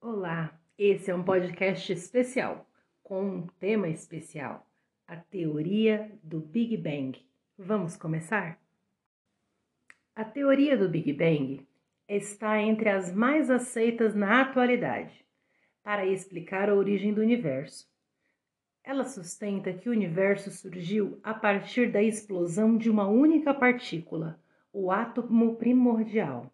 Olá, esse é um podcast especial com um tema especial: a teoria do Big Bang. Vamos começar? A teoria do Big Bang está entre as mais aceitas na atualidade para explicar a origem do universo. Ela sustenta que o universo surgiu a partir da explosão de uma única partícula, o átomo primordial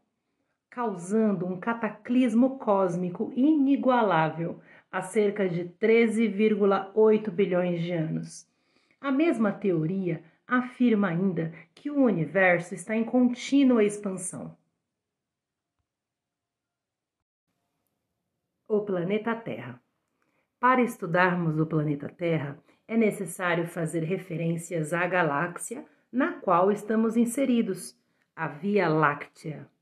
causando um cataclismo cósmico inigualável há cerca de 13,8 bilhões de anos. A mesma teoria afirma ainda que o universo está em contínua expansão. O planeta Terra. Para estudarmos o planeta Terra, é necessário fazer referências à galáxia na qual estamos inseridos, a Via Láctea.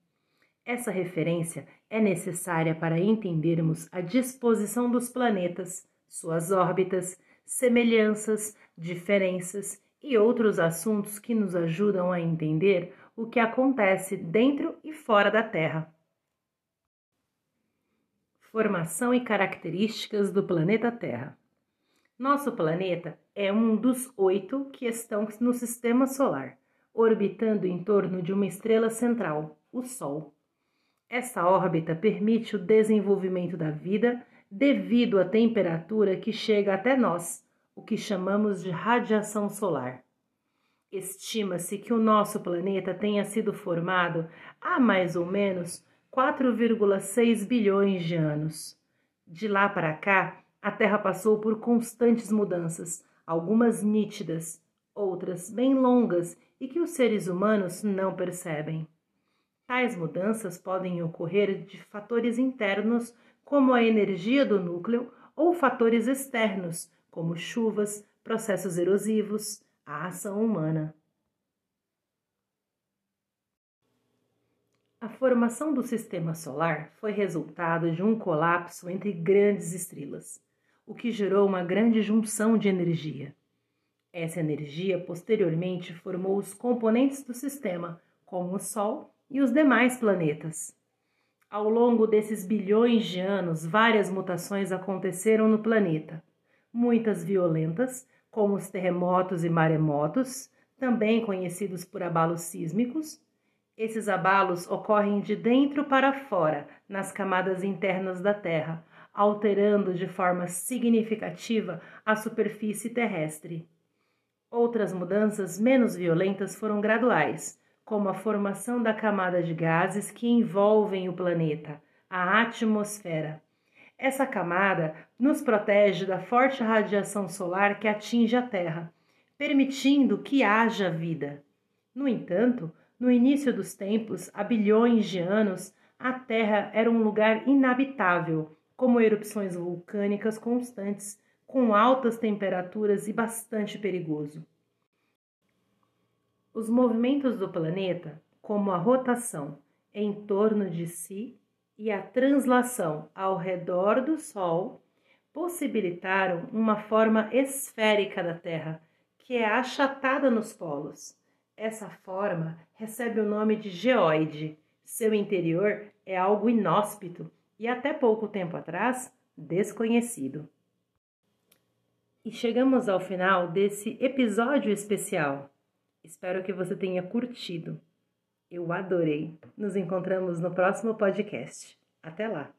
Essa referência é necessária para entendermos a disposição dos planetas, suas órbitas, semelhanças, diferenças e outros assuntos que nos ajudam a entender o que acontece dentro e fora da Terra. Formação e características do planeta Terra. Nosso planeta é um dos oito que estão no sistema solar, orbitando em torno de uma estrela central, o Sol. Essa órbita permite o desenvolvimento da vida devido à temperatura que chega até nós, o que chamamos de radiação solar. Estima-se que o nosso planeta tenha sido formado há mais ou menos 4,6 bilhões de anos. De lá para cá, a Terra passou por constantes mudanças, algumas nítidas, outras bem longas e que os seres humanos não percebem. Tais mudanças podem ocorrer de fatores internos, como a energia do núcleo, ou fatores externos, como chuvas, processos erosivos, a ação humana. A formação do sistema solar foi resultado de um colapso entre grandes estrelas, o que gerou uma grande junção de energia. Essa energia posteriormente formou os componentes do sistema, como o Sol e os demais planetas. Ao longo desses bilhões de anos, várias mutações aconteceram no planeta, muitas violentas, como os terremotos e maremotos, também conhecidos por abalos sísmicos. Esses abalos ocorrem de dentro para fora, nas camadas internas da Terra, alterando de forma significativa a superfície terrestre. Outras mudanças menos violentas foram graduais, como a formação da camada de gases que envolvem o planeta, a atmosfera. Essa camada nos protege da forte radiação solar que atinge a Terra, permitindo que haja vida. No entanto, no início dos tempos, há bilhões de anos, a Terra era um lugar inabitável, como erupções vulcânicas constantes, com altas temperaturas e bastante perigoso. Os movimentos do planeta, como a rotação em torno de si e a translação ao redor do Sol, possibilitaram uma forma esférica da Terra, que é achatada nos polos. Essa forma recebe o nome de geoide. Seu interior é algo inóspito e até pouco tempo atrás desconhecido. E chegamos ao final desse episódio especial. Espero que você tenha curtido. Eu adorei. Nos encontramos no próximo podcast. Até lá!